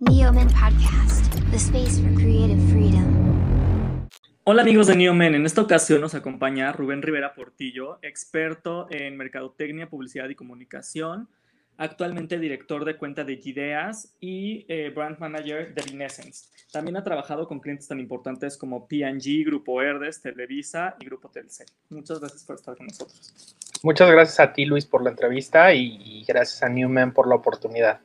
Neoman Podcast, the space for creative freedom. Hola amigos de Neomen, en esta ocasión nos acompaña Rubén Rivera Portillo, experto en mercadotecnia, publicidad y comunicación, actualmente director de cuenta de Gideas y eh, brand manager de Renaissance. También ha trabajado con clientes tan importantes como P&G, Grupo Herdes, Televisa y Grupo Telcel. Muchas gracias por estar con nosotros. Muchas gracias a ti, Luis, por la entrevista y, y gracias a Newman por la oportunidad.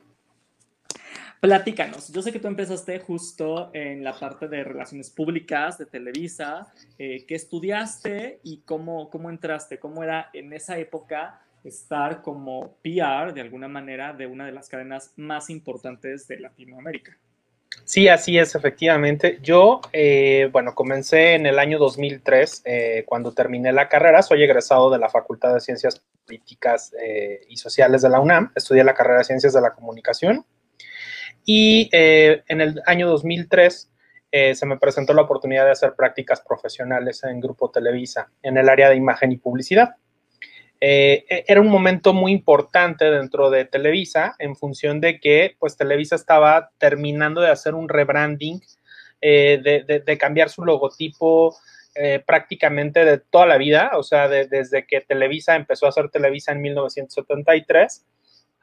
Platícanos, yo sé que tú empezaste justo en la parte de relaciones públicas de Televisa, eh, ¿qué estudiaste y cómo, cómo entraste? ¿Cómo era en esa época estar como PR de alguna manera de una de las cadenas más importantes de Latinoamérica? Sí, así es, efectivamente. Yo, eh, bueno, comencé en el año 2003, eh, cuando terminé la carrera. Soy egresado de la Facultad de Ciencias Políticas eh, y Sociales de la UNAM. Estudié la carrera de Ciencias de la Comunicación. Y eh, en el año 2003 eh, se me presentó la oportunidad de hacer prácticas profesionales en Grupo Televisa, en el área de imagen y publicidad. Eh, era un momento muy importante dentro de Televisa en función de que pues Televisa estaba terminando de hacer un rebranding, eh, de, de, de, cambiar su logotipo eh, prácticamente de toda la vida, o sea, de, desde que Televisa empezó a hacer Televisa en 1973,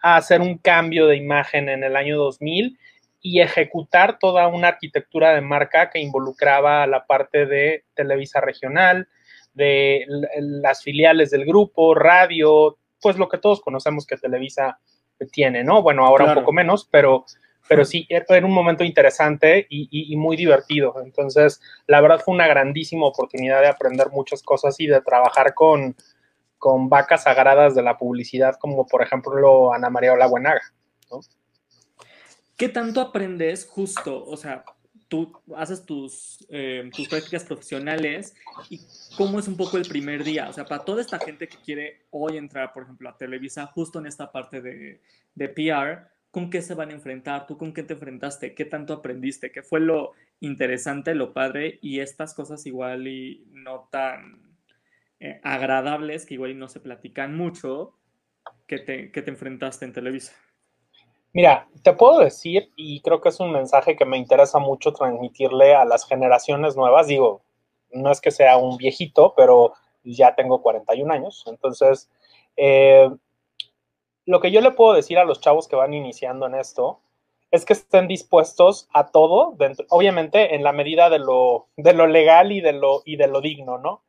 a hacer un cambio de imagen en el año 2000 y ejecutar toda una arquitectura de marca que involucraba la parte de Televisa regional, de las filiales del grupo, radio, pues lo que todos conocemos que Televisa tiene, ¿no? Bueno, ahora claro. un poco menos, pero, pero sí, era un momento interesante y, y, y, muy divertido. Entonces, la verdad fue una grandísima oportunidad de aprender muchas cosas y de trabajar con, con vacas sagradas de la publicidad, como por ejemplo Ana María Olaguenaga, ¿no? ¿Qué tanto aprendes justo? O sea, tú haces tus, eh, tus prácticas profesionales y cómo es un poco el primer día. O sea, para toda esta gente que quiere hoy entrar, por ejemplo, a Televisa, justo en esta parte de, de PR, ¿con qué se van a enfrentar? ¿Tú con qué te enfrentaste? ¿Qué tanto aprendiste? ¿Qué fue lo interesante, lo padre? Y estas cosas igual y no tan eh, agradables, que igual no se platican mucho, que te, que te enfrentaste en Televisa. Mira, te puedo decir, y creo que es un mensaje que me interesa mucho transmitirle a las generaciones nuevas, digo, no es que sea un viejito, pero ya tengo 41 años, entonces, eh, lo que yo le puedo decir a los chavos que van iniciando en esto es que estén dispuestos a todo, obviamente en la medida de lo, de lo legal y de lo, y de lo digno, ¿no?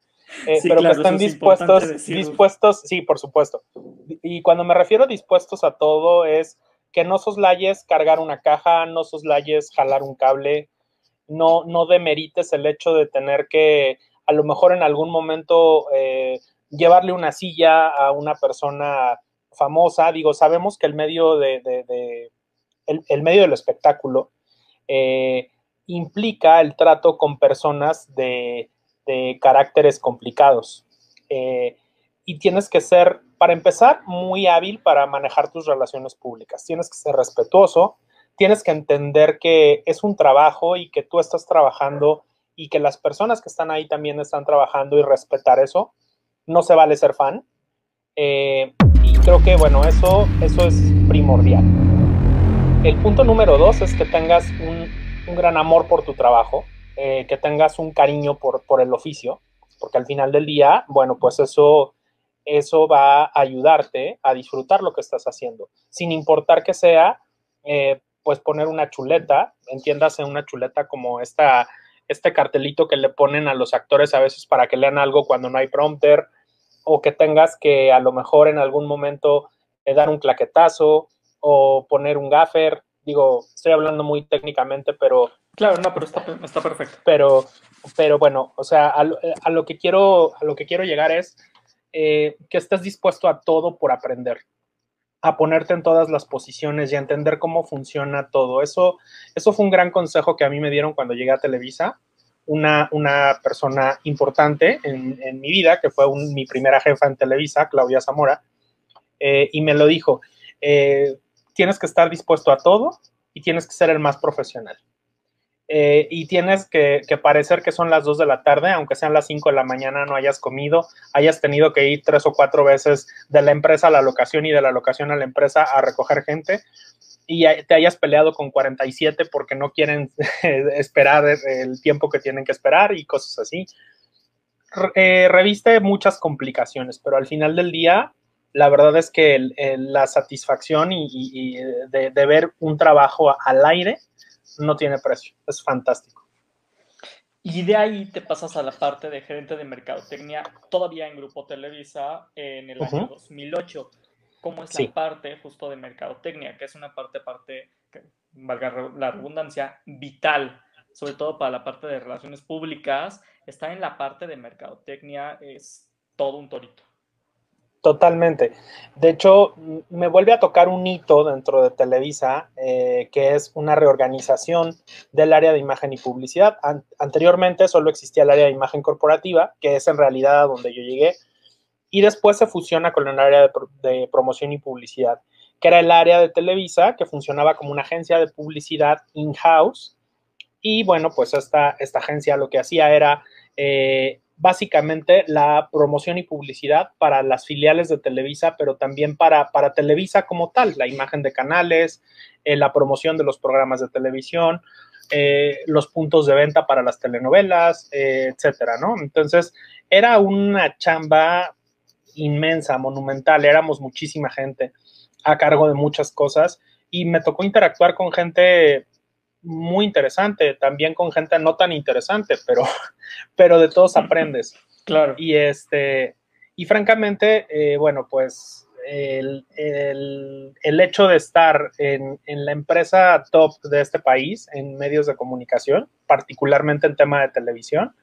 Eh, sí, pero claro, que estén dispuestos, dispuestos, sí, por supuesto. Y cuando me refiero a dispuestos a todo es que no soslayes cargar una caja, no soslayes jalar un cable, no, no demerites el hecho de tener que a lo mejor en algún momento eh, llevarle una silla a una persona famosa. Digo, sabemos que el medio de, de, de el, el, medio del espectáculo eh, implica el trato con personas de, de caracteres complicados. Eh, y tienes que ser, para empezar, muy hábil para manejar tus relaciones públicas. Tienes que ser respetuoso, tienes que entender que es un trabajo y que tú estás trabajando y que las personas que están ahí también están trabajando y respetar eso. No se vale ser fan. Eh, y creo que, bueno, eso, eso es primordial. El punto número dos es que tengas un, un gran amor por tu trabajo, eh, que tengas un cariño por, por el oficio, porque al final del día, bueno, pues eso eso va a ayudarte a disfrutar lo que estás haciendo, sin importar que sea, eh, pues poner una chuleta, entiéndase una chuleta como esta, este cartelito que le ponen a los actores a veces para que lean algo cuando no hay prompter, o que tengas que a lo mejor en algún momento eh, dar un claquetazo o poner un gaffer. Digo, estoy hablando muy técnicamente, pero... Claro, no, pero está, está perfecto. Pero, pero bueno, o sea, a, a, lo que quiero, a lo que quiero llegar es eh, que estés dispuesto a todo por aprender, a ponerte en todas las posiciones y a entender cómo funciona todo. Eso, eso fue un gran consejo que a mí me dieron cuando llegué a Televisa. Una, una persona importante en, en, mi vida, que fue un, mi primera jefa en Televisa, Claudia Zamora, eh, y me lo dijo, eh, tienes que estar dispuesto a todo y tienes que ser el más profesional. Eh, y tienes que, parecer que son las 2 de la tarde, aunque sean las 5 de la mañana, no hayas comido, hayas tenido que ir tres o cuatro veces de la empresa a la locación y de la locación a la empresa a recoger gente. y te hayas peleado con 47 porque no quieren esperar el tiempo que tienen que esperar y cosas así. Eh, reviste muchas complicaciones, pero al final del día, la verdad es que la satisfacción y, de, ver un trabajo al aire no tiene precio. Es fantástico. Y de ahí te pasas a la parte de gerente de mercadotecnia, todavía en Grupo Televisa, en el año 2008 cómo es la parte justo de mercadotecnia, que es una parte, parte, que, valga la redundancia, vital, sobre todo para la parte de relaciones públicas. Estar en la parte de mercadotecnia es todo un torito. Totalmente. De hecho, me vuelve a tocar un hito dentro de Televisa, eh, que es una reorganización del área de imagen y publicidad. anteriormente solo existía el área de imagen corporativa, que es en realidad a donde yo llegué, y después se fusiona con el área de, promoción y publicidad, que era el área de Televisa, que funcionaba como una agencia de publicidad in-house. Y bueno, pues esta, esta agencia lo que hacía era eh, básicamente la promoción y publicidad para las filiales de Televisa, pero también para, para Televisa como tal, la imagen de canales, eh, la promoción de los programas de televisión, eh, los puntos de venta para las telenovelas, etcétera, ¿no? Entonces, era una chamba inmensa, monumental, éramos muchísima gente a cargo de muchas cosas y me tocó interactuar con gente muy interesante, también con gente no tan interesante, pero, pero de todos aprendes. Claro. Y este, y francamente, eh, bueno, pues el, el, hecho de estar en, en, la empresa top de este país, en medios de comunicación, particularmente en tema de televisión,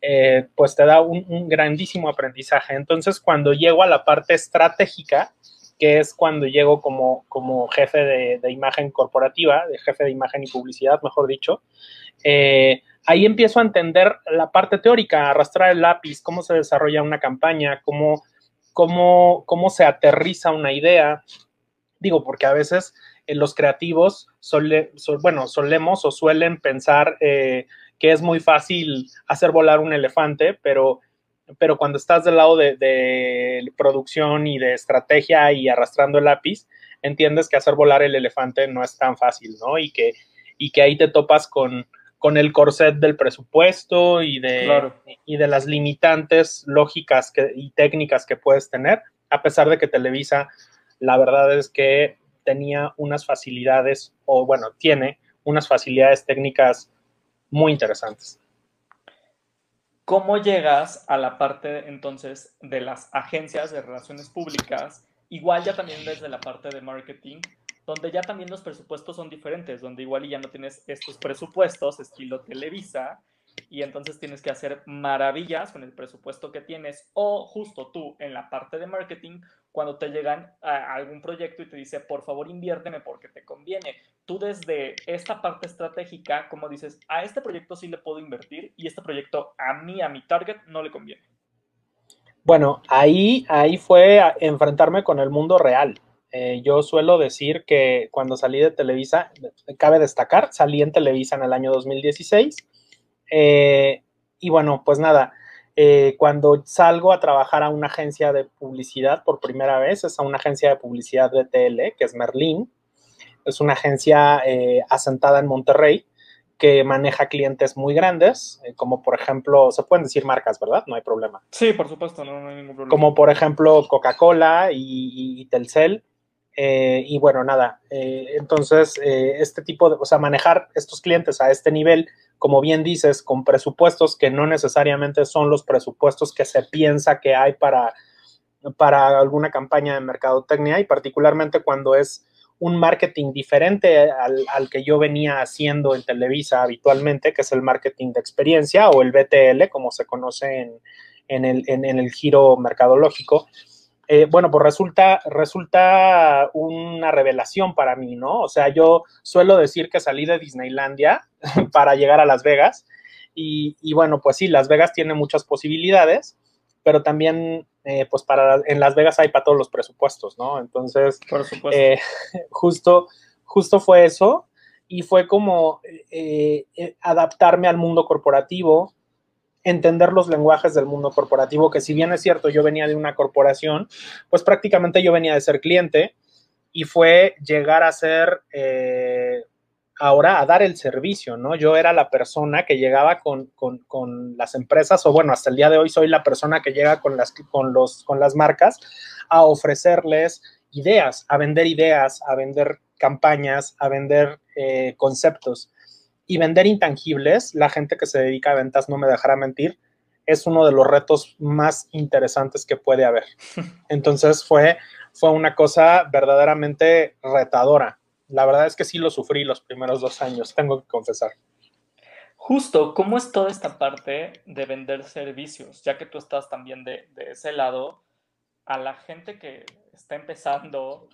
eh, pues te da un, grandísimo aprendizaje. Entonces, cuando llego a la parte estratégica, que es cuando llego como, como jefe de, imagen corporativa, de jefe de imagen y publicidad, mejor dicho, eh, ahí empiezo a entender la parte teórica, arrastrar el lápiz, cómo se desarrolla una campaña, cómo, cómo, cómo se aterriza una idea. Digo, porque a veces eh, los creativos, bueno, solemos o suelen pensar que es muy fácil hacer volar un elefante, pero, pero cuando estás del lado de, producción y de estrategia y arrastrando el lápiz, entiendes que hacer volar el elefante no es tan fácil, ¿no? Y que, y que ahí te topas con, con el corset del presupuesto y de, y de las limitantes lógicas y técnicas que puedes tener, a pesar de que Televisa, la verdad es que tenía unas facilidades, o bueno, tiene unas facilidades técnicas muy interesantes. ¿Cómo llegas a la parte entonces de las agencias de relaciones públicas? Igual ya también desde la parte de marketing, donde ya también los presupuestos son diferentes, donde igual ya no tienes estos presupuestos estilo Televisa, y entonces tienes que hacer maravillas con el presupuesto que tienes o justo tú en la parte de marketing cuando te llegan a algún proyecto y te dice, por favor inviérteme porque te conviene. Tú desde esta parte estratégica, como dices, a este proyecto sí le puedo invertir y este proyecto a mí, a mi target, no le conviene. Bueno, ahí, ahí fue enfrentarme con el mundo real. Eh, yo suelo decir que cuando salí de Televisa, cabe destacar, salí en Televisa en el año 2016 eh, y bueno, pues nada, eh, cuando salgo a trabajar a una agencia de publicidad por primera vez, es a una agencia de publicidad de TL, que es Merlin. Es una agencia eh, asentada en Monterrey que maneja clientes muy grandes, como por ejemplo, se pueden decir marcas, ¿verdad? No hay problema. Sí, por supuesto, no, hay ningún problema. Como por ejemplo Coca-Cola y, Telcel. y bueno, nada, entonces este tipo de, o sea, manejar estos clientes a este nivel como bien dices, con presupuestos que no necesariamente son los presupuestos que se piensa que hay para, para alguna campaña de mercadotecnia y particularmente cuando es un marketing diferente al, que yo venía haciendo en Televisa habitualmente, que es el marketing de experiencia o el BTL, como se conoce en, el, en el giro mercadológico. Eh, bueno, pues resulta, resulta una revelación para mí, ¿no? O sea, yo suelo decir que salí de Disneylandia para llegar a Las Vegas y, bueno, pues sí, Las Vegas tiene muchas posibilidades, pero también, eh, pues para, en Las Vegas hay para todos los presupuestos, ¿no? Entonces, Por supuesto. Eh, justo, justo fue eso y fue como adaptarme al mundo corporativo, entender los lenguajes del mundo corporativo, que si bien es cierto, yo venía de una corporación, pues prácticamente yo venía de ser cliente y fue llegar a ser eh, ahora a dar el servicio, ¿no? Yo era la persona que llegaba con, las empresas, o bueno, hasta el día de hoy soy la persona que llega con las, con los, con las marcas a ofrecerles ideas, a vender ideas, a vender campañas, a vender eh, conceptos y vender intangibles. La gente que se dedica a ventas no me dejará mentir, es uno de los retos más interesantes que puede haber. Entonces fue, fue una cosa verdaderamente retadora la verdad es que sí lo sufrí los primeros dos años, tengo que confesar. Justo, ¿cómo es toda esta parte de vender servicios? Ya que tú estás también de, ese lado, a la gente que está empezando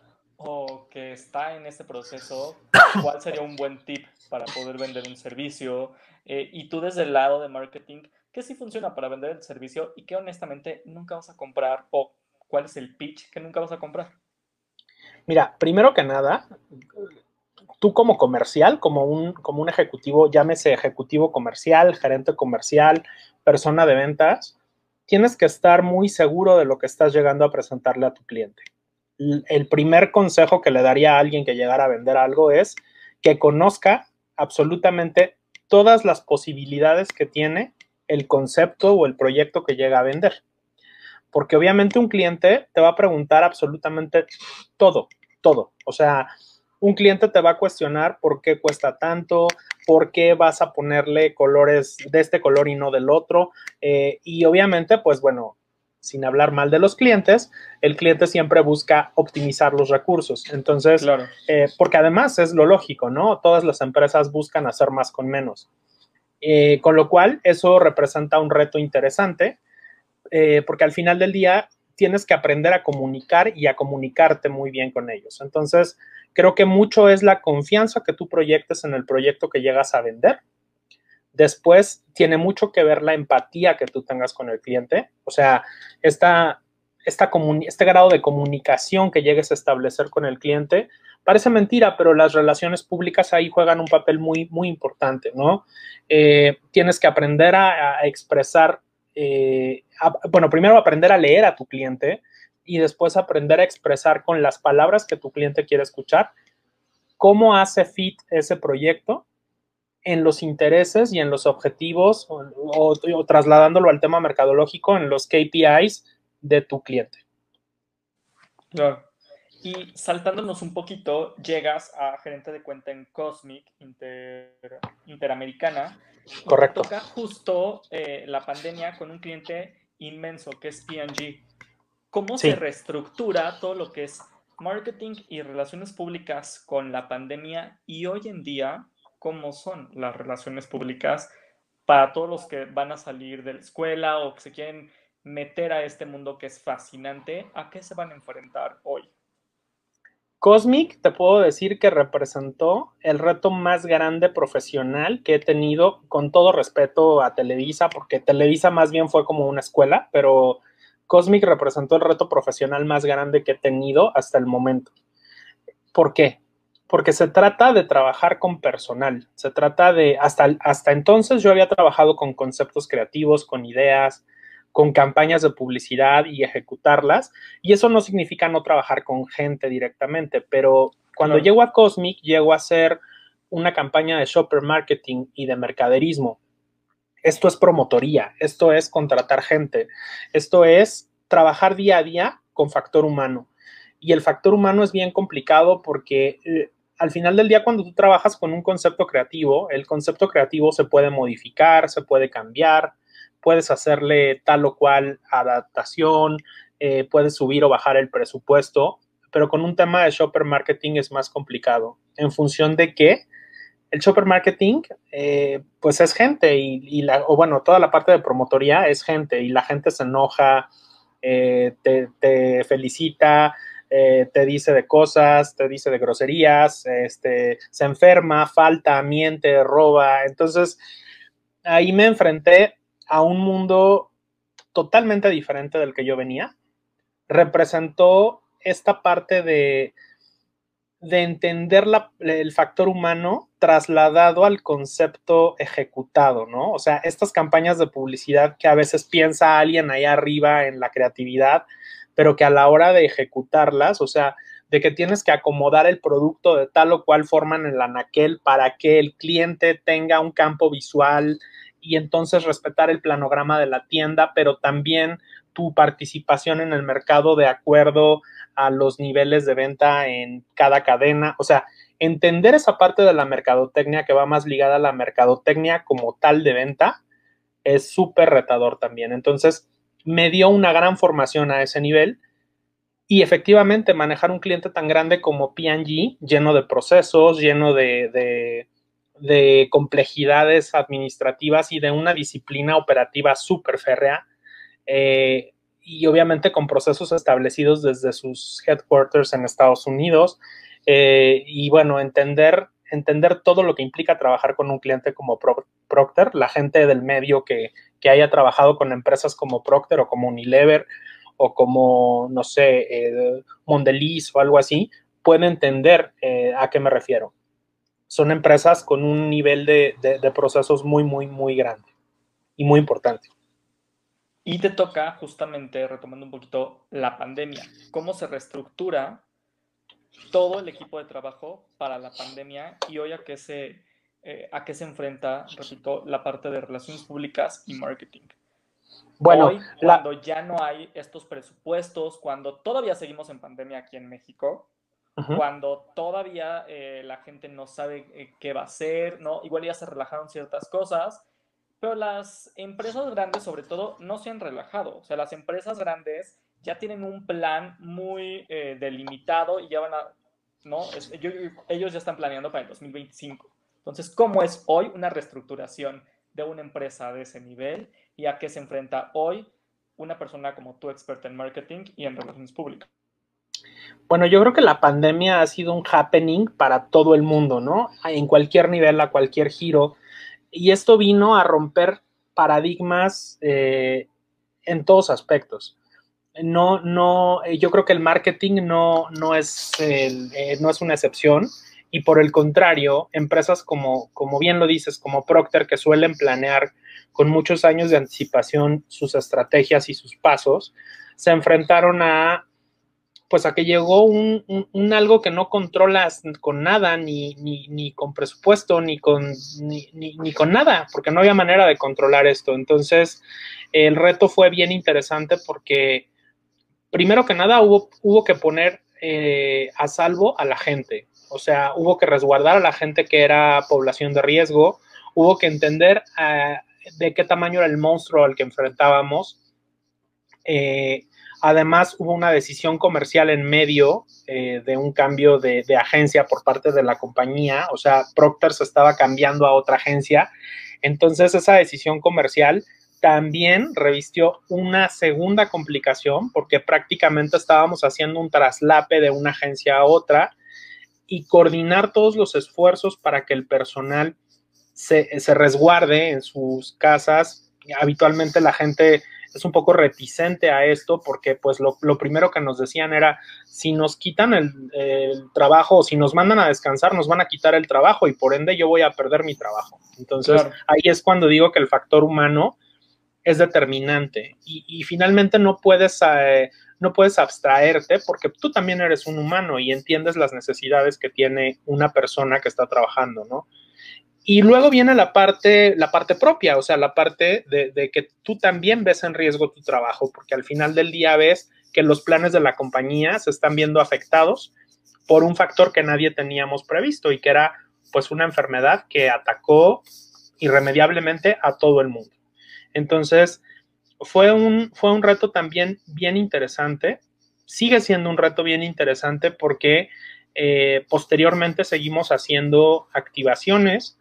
o que está en ese proceso, ¿cuál sería un buen tip para poder vender un servicio? Eh, y tú desde el lado de marketing, ¿qué sí funciona para vender el servicio y qué honestamente nunca vas a comprar? ¿O cuál es el pitch que nunca vas a comprar? Mira, primero que nada, tú como comercial, como un, como un ejecutivo, llámese ejecutivo comercial, gerente comercial, persona de ventas, tienes que estar muy seguro de lo que estás llegando a presentarle a tu cliente. El primer consejo que le daría a alguien que llegara a vender algo es que conozca absolutamente todas las posibilidades que tiene el concepto o el proyecto que llega a vender porque obviamente un cliente te va a preguntar absolutamente todo, todo. O sea, un cliente te va a cuestionar por qué cuesta tanto, por qué vas a ponerle colores de este color y no del otro. Eh, y obviamente, pues bueno, sin hablar mal de los clientes, el cliente siempre busca optimizar los recursos. Entonces, eh, porque además es lo lógico, ¿no? Todas las empresas buscan hacer más con menos. Eh, con lo cual, eso representa un reto interesante eh, porque al final del día tienes que aprender a comunicar y a comunicarte muy bien con ellos. Entonces, creo que mucho es la confianza que tú proyectes en el proyecto que llegas a vender. Después, tiene mucho que ver la empatía que tú tengas con el cliente. O sea, esta, este grado de comunicación que llegues a establecer con el cliente. Parece mentira, pero las relaciones públicas ahí juegan un papel muy, muy importante, ¿no? Eh, tienes que aprender a, a expresar eh, bueno, primero aprender a leer a tu cliente y después aprender a expresar con las palabras que tu cliente quiere escuchar cómo hace fit ese proyecto en los intereses y en los objetivos o, trasladándolo al tema mercadológico en los KPIs de tu cliente. Claro. Y saltándonos un poquito, llegas a gerente de cuenta en Cosmic Interamericana Correcto. Toca justo eh, la pandemia con un cliente inmenso que es P&G. ¿Cómo se reestructura todo lo que es marketing y relaciones públicas con la pandemia y hoy en día cómo son las relaciones públicas para todos los que van a salir de la escuela o que se quieren meter a este mundo que es fascinante? ¿A qué se van a enfrentar hoy? Cosmic, te puedo decir que representó el reto más grande profesional que he tenido, con todo respeto a Televisa, porque Televisa más bien fue como una escuela, pero Cosmic representó el reto profesional más grande que he tenido hasta el momento. ¿Por qué? Porque se trata de trabajar con personal, se trata de, hasta, hasta entonces yo había trabajado con conceptos creativos, con ideas, con campañas de publicidad y ejecutarlas. Y eso no significa no trabajar con gente directamente, pero cuando llego a Cosmic, llego a hacer una campaña de shopper marketing y de mercaderismo. Esto es promotoría, esto es contratar gente, esto es trabajar día a día con factor humano. Y el factor humano es bien complicado porque eh, al final del día, cuando tú trabajas con un concepto creativo, el concepto creativo se puede modificar, se puede cambiar, puedes hacerle tal o cual adaptación, eh, puedes subir o bajar el presupuesto, pero con un tema de shopper marketing es más complicado, en función de que el shopper marketing, eh, pues es gente y, la, o bueno, toda la parte de promotoría es gente y la gente se enoja, eh, te, felicita, te dice de cosas, te dice de groserías, este, se enferma, falta, miente, roba. Entonces, ahí me enfrenté a un mundo totalmente diferente del que yo venía. Representó esta parte de, de entender el factor humano trasladado al concepto ejecutado, ¿no? O sea, estas campañas de publicidad que a veces piensa alguien ahí arriba en la creatividad, pero que a la hora de ejecutarlas, o sea, de que tienes que acomodar el producto de tal o cual forma en el anaquel para que el cliente tenga un campo visual y entonces respetar el planograma de la tienda, pero también tu participación en el mercado de acuerdo a los niveles de venta en cada cadena. O sea, entender esa parte de la mercadotecnia que va más ligada a la mercadotecnia como tal de venta es súper retador también. Entonces, me dio una gran formación a ese nivel. Y efectivamente manejar un cliente tan grande como P&G, lleno de procesos, lleno de, de, complejidades administrativas y de una disciplina operativa súper férrea, eh, y obviamente con procesos establecidos desde sus headquarters en Estados Unidos, eh, y bueno, entender, entender todo lo que implica trabajar con un cliente como Procter, la gente del medio que, que haya trabajado con empresas como Procter o como Unilever o como, no sé, eh, Mondelez o algo así, puede entender eh, a qué me refiero. Son empresas con un nivel de, de, procesos muy, muy, muy grande y muy importante. Y te toca justamente, retomando un poquito la pandemia, cómo se reestructura todo el equipo de trabajo para la pandemia y hoy a qué se, eh, a qué se enfrenta, repito, la parte de relaciones públicas y marketing. Bueno, Hoy, cuando ya no hay estos presupuestos, cuando todavía seguimos en pandemia aquí en México, cuando todavía eh, la gente no sabe eh, qué va a hacer, ¿no? Igual ya se relajaron ciertas cosas, pero las empresas grandes sobre todo no se han relajado. O sea, las empresas grandes ya tienen un plan muy eh, delimitado y ya van a, ¿no? ellos ya están planeando para el 2025. Entonces, ¿cómo es hoy una reestructuración de una empresa de ese nivel y a qué se enfrenta hoy una persona como tú, experta en marketing y en relaciones públicas? Bueno, yo creo que la pandemia ha sido un happening para todo el mundo, ¿no? En cualquier nivel, a cualquier giro. Y esto vino a romper paradigmas eh, en todos aspectos. No, no, yo creo que el marketing no, no, es, eh, no es una excepción y por el contrario, empresas como, como bien lo dices, como Procter, que suelen planear con muchos años de anticipación sus estrategias y sus pasos, se enfrentaron a pues a que llegó un, algo que no controlas con nada, ni, ni, con presupuesto, ni con, ni, ni, con nada, porque no había manera de controlar esto. Entonces, el reto fue bien interesante porque, primero que nada, hubo, hubo que poner eh, a salvo a la gente. O sea, hubo que resguardar a la gente que era población de riesgo, hubo que entender eh, de qué tamaño era el monstruo al que enfrentábamos. Eh, además, hubo una decisión comercial en medio eh, de un cambio de, de, agencia por parte de la compañía. O sea, Procter se estaba cambiando a otra agencia. Entonces, esa decisión comercial también revistió una segunda complicación porque prácticamente estábamos haciendo un traslape de una agencia a otra y coordinar todos los esfuerzos para que el personal se, resguarde en sus casas. Habitualmente la gente es un poco reticente a esto porque pues lo, primero que nos decían era si nos quitan el, trabajo o si nos mandan a descansar nos van a quitar el trabajo y por ende yo voy a perder mi trabajo. Entonces ahí es cuando digo que el factor humano es determinante y, finalmente no puedes eh, no puedes abstraerte porque tú también eres un humano y entiendes las necesidades que tiene una persona que está trabajando, ¿no? Y luego viene la parte, la parte propia, o sea, la parte de, que tú también ves en riesgo tu trabajo, porque al final del día ves que los planes de la compañía se están viendo afectados por un factor que nadie teníamos previsto y que era pues una enfermedad que atacó irremediablemente a todo el mundo. Entonces, fue un, fue un reto también bien interesante. Sigue siendo un reto bien interesante porque eh, posteriormente seguimos haciendo activaciones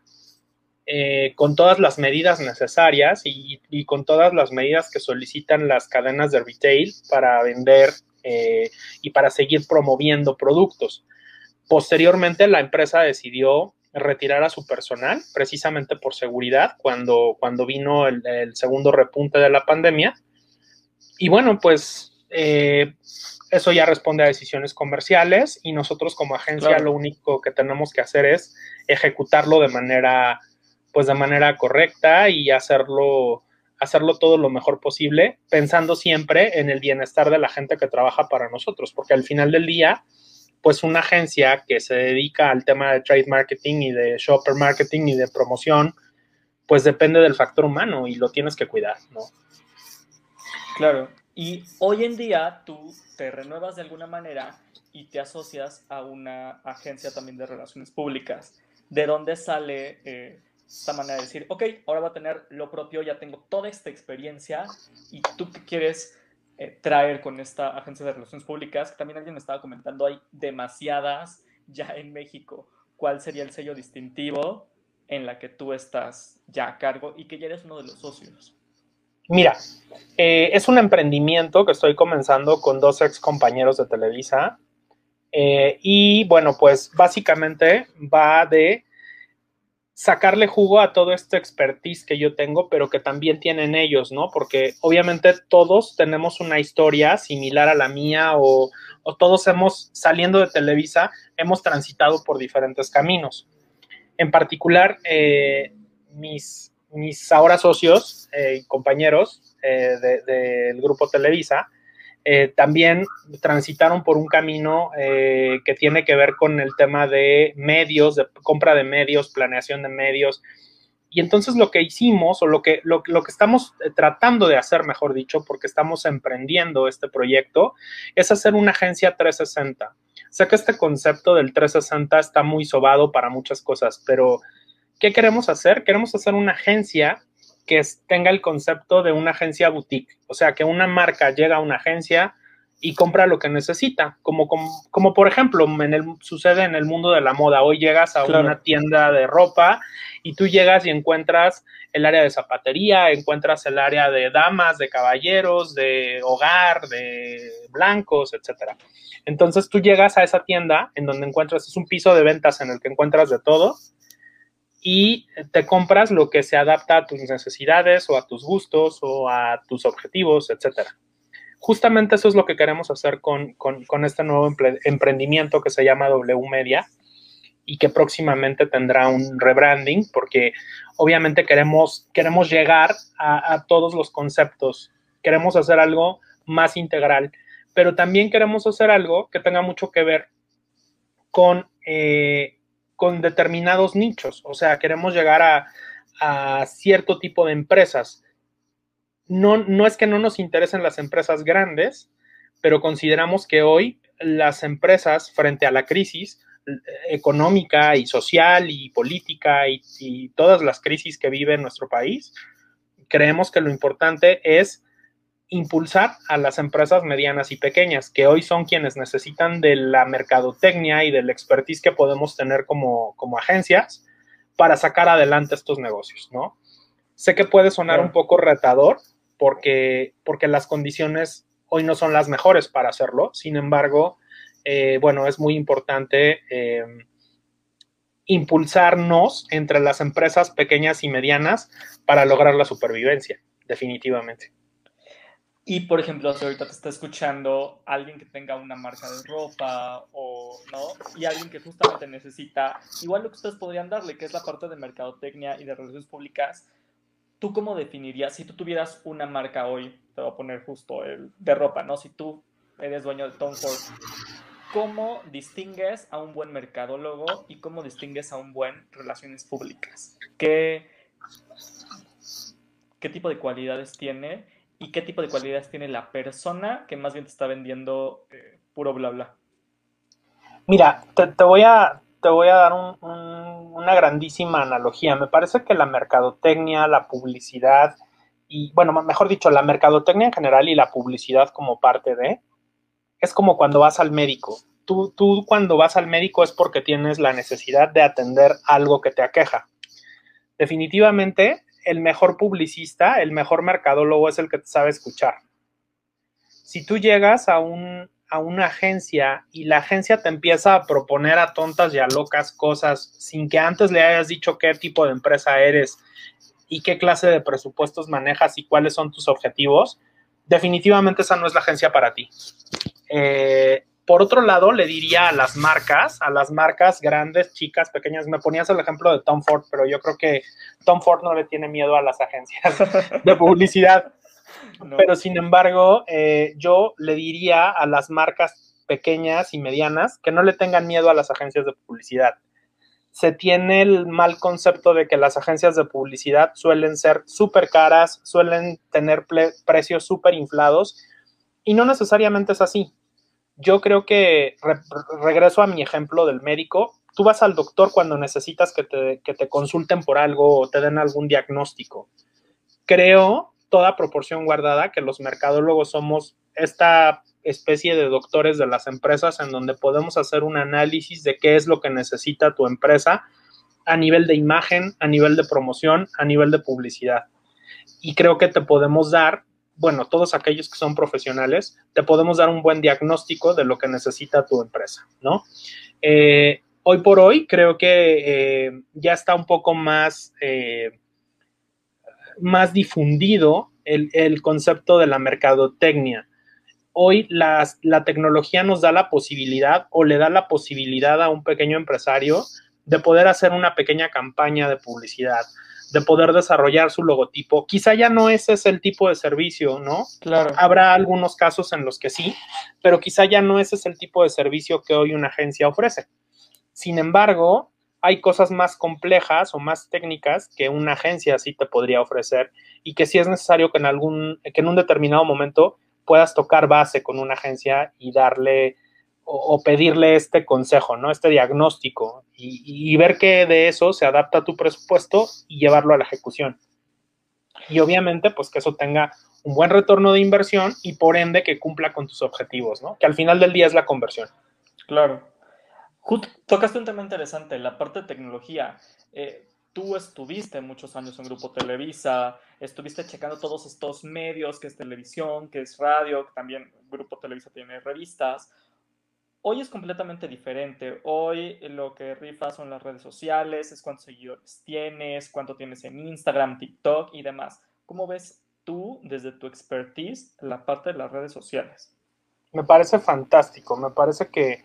eh, con todas las medidas necesarias y, con todas las medidas que solicitan las cadenas de retail para vender eh, y para seguir promoviendo productos. Posteriormente, la empresa decidió retirar a su personal, precisamente por seguridad, cuando, cuando vino el, segundo repunte de la pandemia. Y bueno, pues eh, eso ya responde a decisiones comerciales y nosotros como agencia lo único que tenemos que hacer es ejecutarlo de manera, pues de manera correcta y hacerlo, hacerlo todo lo mejor posible, pensando siempre en el bienestar de la gente que trabaja para nosotros, porque al final del día, pues una agencia que se dedica al tema de trade marketing y de shopper marketing y de promoción, pues depende del factor humano y lo tienes que cuidar, ¿no? Claro, y hoy en día tú te renuevas de alguna manera y te asocias a una agencia también de relaciones públicas. ¿De dónde sale eh, esta manera de decir, ok, ahora va a tener lo propio, ya tengo toda esta experiencia y tú qué quieres eh, traer con esta agencia de relaciones públicas? También alguien me estaba comentando, hay demasiadas ya en México. ¿Cuál sería el sello distintivo en la que tú estás ya a cargo y que ya eres uno de los socios? Mira, eh, es un emprendimiento que estoy comenzando con dos ex compañeros de Televisa. Eh, y bueno, pues básicamente va de sacarle jugo a todo este expertise que yo tengo, pero que también tienen ellos, ¿no? Porque obviamente todos tenemos una historia similar a la mía o, todos hemos, saliendo de Televisa, hemos transitado por diferentes caminos. En particular, eh, mis, ahora socios eh, y compañeros eh, del grupo Televisa eh, también transitaron por un camino que tiene que ver con el tema de medios, de compra de medios, planeación de medios. Y entonces lo que hicimos, o lo que, lo, lo que estamos tratando de hacer, mejor dicho, porque estamos emprendiendo este proyecto, es hacer una agencia 360. Sé que este concepto del 360 está muy sobado para muchas cosas, pero ¿qué queremos hacer? Queremos hacer una agencia que tenga el concepto de una agencia boutique, o sea, que una marca llega a una agencia y compra lo que necesita, como, como, por ejemplo en el, sucede en el mundo de la moda. Hoy llegas a una tienda de ropa y tú llegas y encuentras el área de zapatería, encuentras el área de damas, de caballeros, de hogar, de blancos, etcétera. Entonces tú llegas a esa tienda en donde encuentras, es un piso de ventas en el que encuentras de todo y te compras lo que se adapta a tus necesidades o a tus gustos o a tus objetivos, etc. Justamente eso es lo que queremos hacer con, este nuevo emprendimiento que se llama W Media y que próximamente tendrá un rebranding porque obviamente queremos, queremos llegar a, todos los conceptos, queremos hacer algo más integral, pero también queremos hacer algo que tenga mucho que ver con eh, con determinados nichos, o sea, queremos llegar a, cierto tipo de empresas. No, no es que no nos interesen las empresas grandes, pero consideramos que hoy las empresas frente a la crisis eh, económica y social y política y, todas las crisis que vive nuestro país, creemos que lo importante es impulsar a las empresas medianas y pequeñas, que hoy son quienes necesitan de la mercadotecnia y del expertise que podemos tener como, como agencias para sacar adelante estos negocios, ¿no? Sé que puede sonar un poco retador porque, porque las condiciones hoy no son las mejores para hacerlo, sin embargo, eh, bueno, es muy importante eh, impulsarnos entre las empresas pequeñas y medianas para lograr la supervivencia, definitivamente. Y por ejemplo, si ahorita te está escuchando alguien que tenga una marca de ropa o no, y alguien que justamente necesita, igual lo que ustedes podrían darle, que es la parte de mercadotecnia y de relaciones públicas, ¿tú cómo definirías, si tú tuvieras una marca hoy, te voy a poner justo el de ropa, ¿no? Si tú eres dueño de Tom Ford, ¿cómo distingues a un buen mercadólogo y cómo distingues a un buen relaciones públicas? ¿Qué, qué tipo de cualidades tiene? Y qué tipo de cualidades tiene la persona que más bien te está vendiendo eh, puro bla bla. Mira, te, voy, a, te voy a dar una grandísima analogía. Me parece que la mercadotecnia, la publicidad y, bueno, mejor dicho, la mercadotecnia en general y la publicidad como parte de, es como cuando vas al médico. Tú, tú cuando vas al médico es porque tienes la necesidad de atender algo que te aqueja. Definitivamente, el mejor publicista, el mejor mercadólogo es el que te sabe escuchar. Si tú llegas a, un, a una agencia y la agencia te empieza a proponer a tontas y a locas cosas sin que antes le hayas dicho qué tipo de empresa eres y qué clase de presupuestos manejas y cuáles son tus objetivos, definitivamente esa no es la agencia para ti. Eh, por otro lado, le diría a las marcas, a las marcas grandes, chicas, pequeñas, me ponías el ejemplo de Tom Ford, pero yo creo que Tom Ford no le tiene miedo a las agencias de publicidad. Pero sin embargo, eh, yo le diría a las marcas pequeñas y medianas que no le tengan miedo a las agencias de publicidad. Se tiene el mal concepto de que las agencias de publicidad suelen ser súper caras, suelen tener precios súper inflados y no necesariamente es así. Yo creo que regreso a mi ejemplo del médico. Tú vas al doctor cuando necesitas que te, que te consulten por algo o te den algún diagnóstico. Creo, toda proporción guardada, que los mercadólogos somos esta especie de doctores de las empresas en donde podemos hacer un análisis de qué es lo que necesita tu empresa a nivel de imagen, a nivel de promoción, a nivel de publicidad. Y creo que te podemos dar, bueno, todos aquellos que son profesionales, te podemos dar un buen diagnóstico de lo que necesita tu empresa, ¿no? Eh, hoy por hoy creo que eh, ya está un poco más, eh, más difundido el, el concepto de la mercadotecnia hoy la tecnología nos da la posibilidad o le da la posibilidad a un pequeño empresario de poder hacer una pequeña campaña de publicidad, de poder desarrollar su logotipo. Quizá ya no ese es el tipo de servicio, ¿no? Claro. Habrá algunos casos en los que sí, pero quizá ya no ese es el tipo de servicio que hoy una agencia ofrece. Sin embargo, hay cosas más complejas o más técnicas que una agencia sí te podría ofrecer y que sí es necesario que en algún que en un determinado momento puedas tocar base con una agencia y darle o, pedirle este consejo, ¿no? Este diagnóstico y, ver que de eso se adapta a tu presupuesto y llevarlo a la ejecución. Y obviamente, pues que eso tenga un buen retorno de inversión y por ende que cumpla con tus objetivos, ¿no? Que al final del día es la conversión. Claro. tocaste un tema interesante, la parte de tecnología. Eh, tú estuviste muchos años en Grupo Televisa, estuviste checando todos estos medios, que es televisión, que es radio, también Grupo Televisa tiene revistas. Hoy es completamente diferente. Hoy lo que rifa son las redes sociales, es cuántos seguidores tienes, cuánto tienes en Instagram, TikTok y demás. ¿Cómo ves tú, desde tu expertise, la parte de las redes sociales? Me parece fantástico. Me parece que,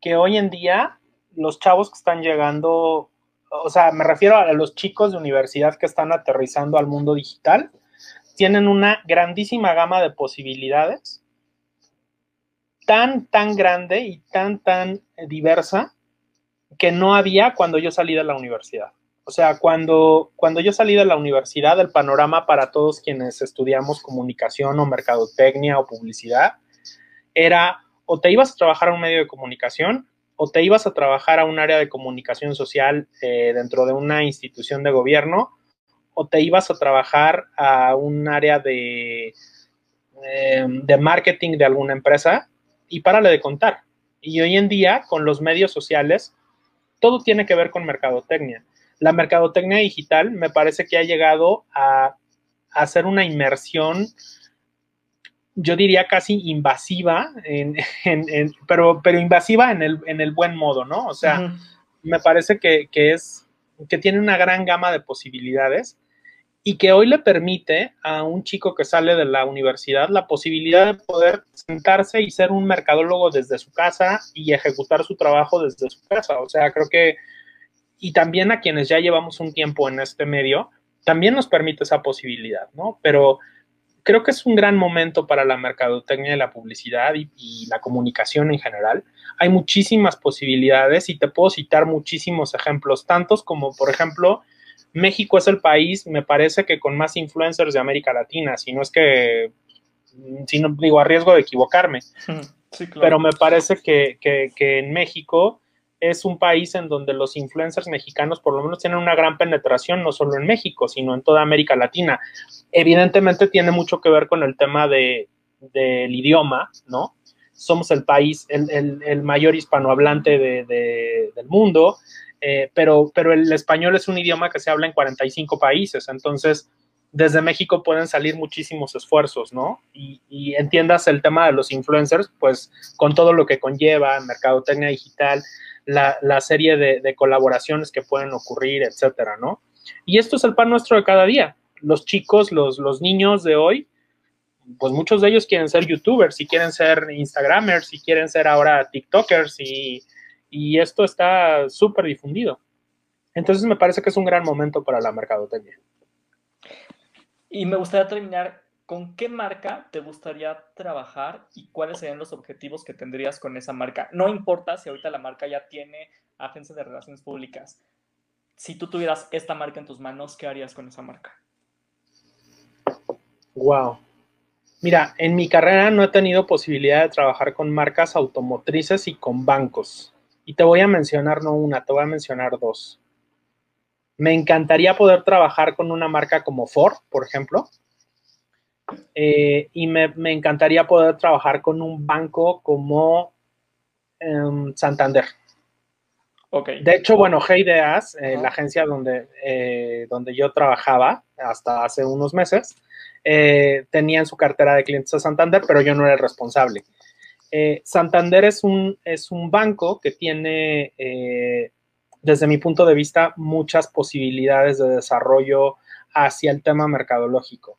que hoy en día los chavos que están llegando o sea, me refiero a los chicos de universidad que están aterrizando al mundo digital, tienen una grandísima gama de posibilidades, tan, tan grande y tan, tan diversa que no había cuando yo salí de la universidad. O sea, cuando, cuando yo salí de la universidad, el panorama para todos quienes estudiamos comunicación o mercadotecnia o publicidad era o te ibas a trabajar en un medio de comunicación o te ibas a trabajar a un área de comunicación social eh, dentro de una institución de gobierno, o te ibas a trabajar a un área de, eh, de marketing de alguna empresa, y párale de contar. Y hoy en día, con los medios sociales, todo tiene que ver con mercadotecnia. La mercadotecnia digital me parece que ha llegado a, a hacer una inmersión yo diría casi invasiva, pero, pero invasiva en el, en el buen modo, ¿no? O sea, me parece que, es, que tiene una gran gama de posibilidades y que hoy le permite a un chico que sale de la universidad la posibilidad de poder sentarse y ser un mercadólogo desde su casa y ejecutar su trabajo desde su casa. O sea, creo que, y también a quienes ya llevamos un tiempo en este medio, también nos permite esa posibilidad, ¿no? Pero creo que es un gran momento para la mercadotecnia y la publicidad y, la comunicación en general. Hay muchísimas posibilidades y te puedo citar muchísimos ejemplos, tantos como, por ejemplo, México es el país, me parece que con más influencers de América Latina, si no es que, si no digo a riesgo de equivocarme, pero me parece que, que en México es un país en donde los influencers mexicanos por lo menos tienen una gran penetración, no solo en México, sino en toda América Latina. Evidentemente tiene mucho que ver con el tema de, del idioma, ¿no? Somos el país, el, mayor hispanohablante del mundo, eh, pero, pero el español es un idioma que se habla en 45 países, entonces desde México pueden salir muchísimos esfuerzos, ¿no? Y, y, entiendas el tema de los influencers, pues con todo lo que conlleva, mercadotecnia digital, la, serie de, colaboraciones que pueden ocurrir, etcétera, ¿no? Y esto es el pan nuestro de cada día. Los chicos, los, los niños de hoy, pues muchos de ellos quieren ser youtubers, y quieren ser instagramers, y quieren ser ahora tiktokers, y, y esto está súper difundido. Entonces me parece que es un gran momento para la mercadotecnia. Y me gustaría terminar ¿con qué marca te gustaría trabajar y cuáles serían los objetivos que tendrías con esa marca? No importa si ahorita la marca ya tiene agencias de relaciones públicas. Si tú tuvieras esta marca en tus manos, ¿qué harías con esa marca? Wow. Mira, en mi carrera no he tenido posibilidad de trabajar con marcas automotrices y con bancos. Y te voy a mencionar no una, te voy a mencionar dos. Me encantaría poder trabajar con una marca como Ford, por ejemplo. Eh, y me, encantaría poder trabajar con un banco como em, Santander. Okay. De hecho, bueno, Heideas, eh, la agencia donde, eh, donde yo trabajaba hasta hace unos meses, eh, tenía en su cartera de clientes a Santander, pero yo no era el responsable. Eh, Santander es un, es un banco que tiene, eh, desde mi punto de vista, muchas posibilidades de desarrollo hacia el tema mercadológico.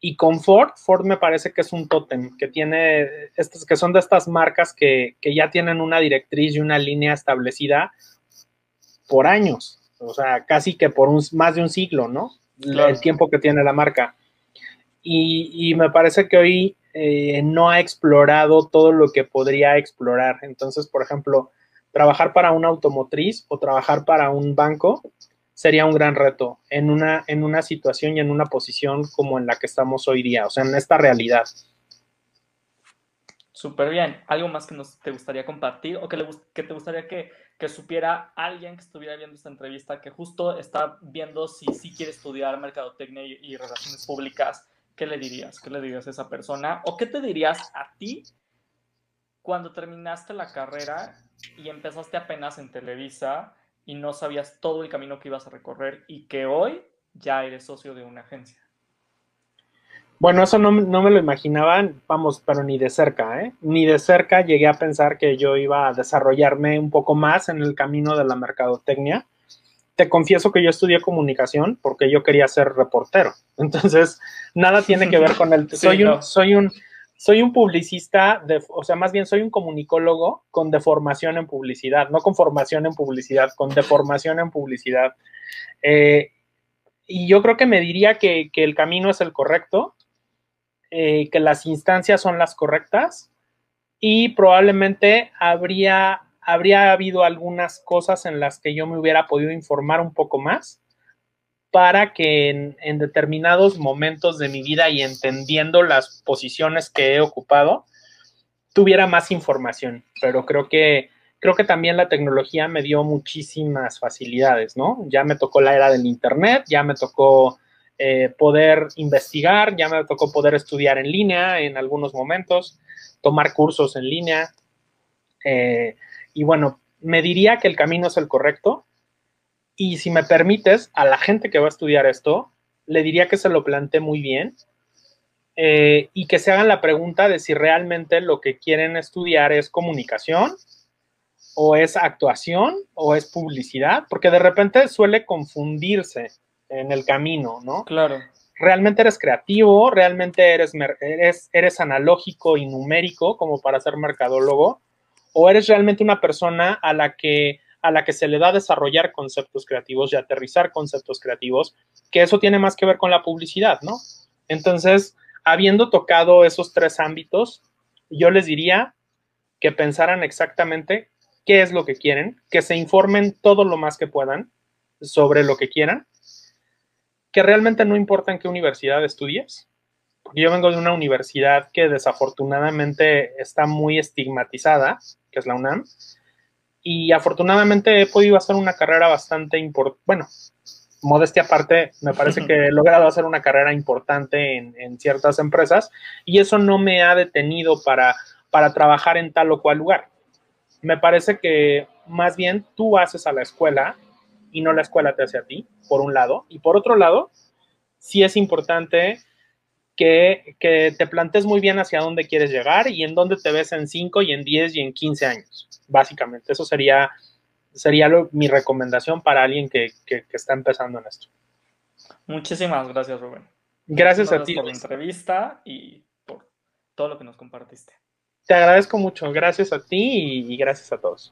Y con Ford, Ford me parece que es un tótem, que tiene, estos, que son de estas marcas que, ya tienen una directriz y una línea establecida por años, o sea, casi que por un, más de un siglo, ¿no? El tiempo que tiene la marca y, me parece que hoy eh, no ha explorado todo lo que podría explorar. Entonces, por ejemplo, trabajar para una automotriz o trabajar para un banco sería un gran reto en una, en una situación y en una posición como en la que estamos hoy día, o sea, en esta realidad. Súper bien. ¿Algo más que nos te gustaría compartir o que, le, que te gustaría que, que, supiera alguien que estuviera viendo esta entrevista, que justo está viendo si sí quiere estudiar mercadotecnia y relaciones públicas? ¿Qué le dirías? ¿Qué le dirías a esa persona? ¿O qué te dirías a ti cuando terminaste la carrera y empezaste apenas en Televisa y no sabías todo el camino que ibas a recorrer y que hoy ya eres socio de una agencia? Bueno, eso no, no, me lo imaginaba, vamos, pero ni de cerca, ¿eh? Ni de cerca llegué a pensar que yo iba a desarrollarme un poco más en el camino de la mercadotecnia te confieso que yo estudié comunicación porque yo quería ser reportero. Entonces, nada tiene que ver con el... Soy, un, soy, un, soy un publicista, de, o sea, más bien soy un comunicólogo con deformación en publicidad, no con formación en publicidad, con deformación en publicidad. Eh, y yo creo que me diría que, el camino es el correcto, eh, que las instancias son las correctas y probablemente habría habría habido algunas cosas en las que yo me hubiera podido informar un poco más para que en, determinados momentos de mi vida y entendiendo las posiciones que he ocupado, tuviera más información. Pero creo que, creo que también la tecnología me dio muchísimas facilidades, ¿no? Ya me tocó la era del Internet, ya me tocó eh, poder investigar, ya me tocó poder estudiar en línea en algunos momentos, tomar cursos en línea. Eh, y bueno, me diría que el camino es el correcto. Y si me permites, a la gente que va a estudiar esto, le diría que se lo plantee muy bien eh, y que se hagan la pregunta de si realmente lo que quieren estudiar es comunicación o es actuación o es publicidad, porque de repente suele confundirse en el camino, ¿no? Claro. ¿Realmente eres creativo? ¿Realmente eres, eres, eres analógico y numérico como para ser mercadólogo? O eres realmente una persona a la que a la que se le da desarrollar conceptos creativos y aterrizar conceptos creativos, que eso tiene más que ver con la publicidad, ¿no? Entonces, habiendo tocado esos tres ámbitos, yo les diría que pensaran exactamente qué es lo que quieren, que se informen todo lo más que puedan sobre lo que quieran, que realmente no importa en qué universidad estudies, yo vengo de una universidad que desafortunadamente está muy estigmatizada, que es la UNAM, y afortunadamente he podido hacer una carrera bastante importante, bueno, modestia aparte, me parece que he logrado hacer una carrera importante en, ciertas empresas y eso no me ha detenido para, para trabajar en tal o cual lugar. Me parece que más bien tú haces a la escuela y no la escuela te hace a ti, por un lado, y por otro lado, sí es importante que, te plantes muy bien hacia dónde quieres llegar y en dónde te ves en 5 y en 10 y en 15 años, básicamente. Eso sería, sería mi recomendación para alguien que, está empezando en esto. Muchísimas gracias, Rubén. Gracias a ti. Por la entrevista y por todo lo que nos compartiste. Te agradezco mucho. Gracias a ti y gracias a todos.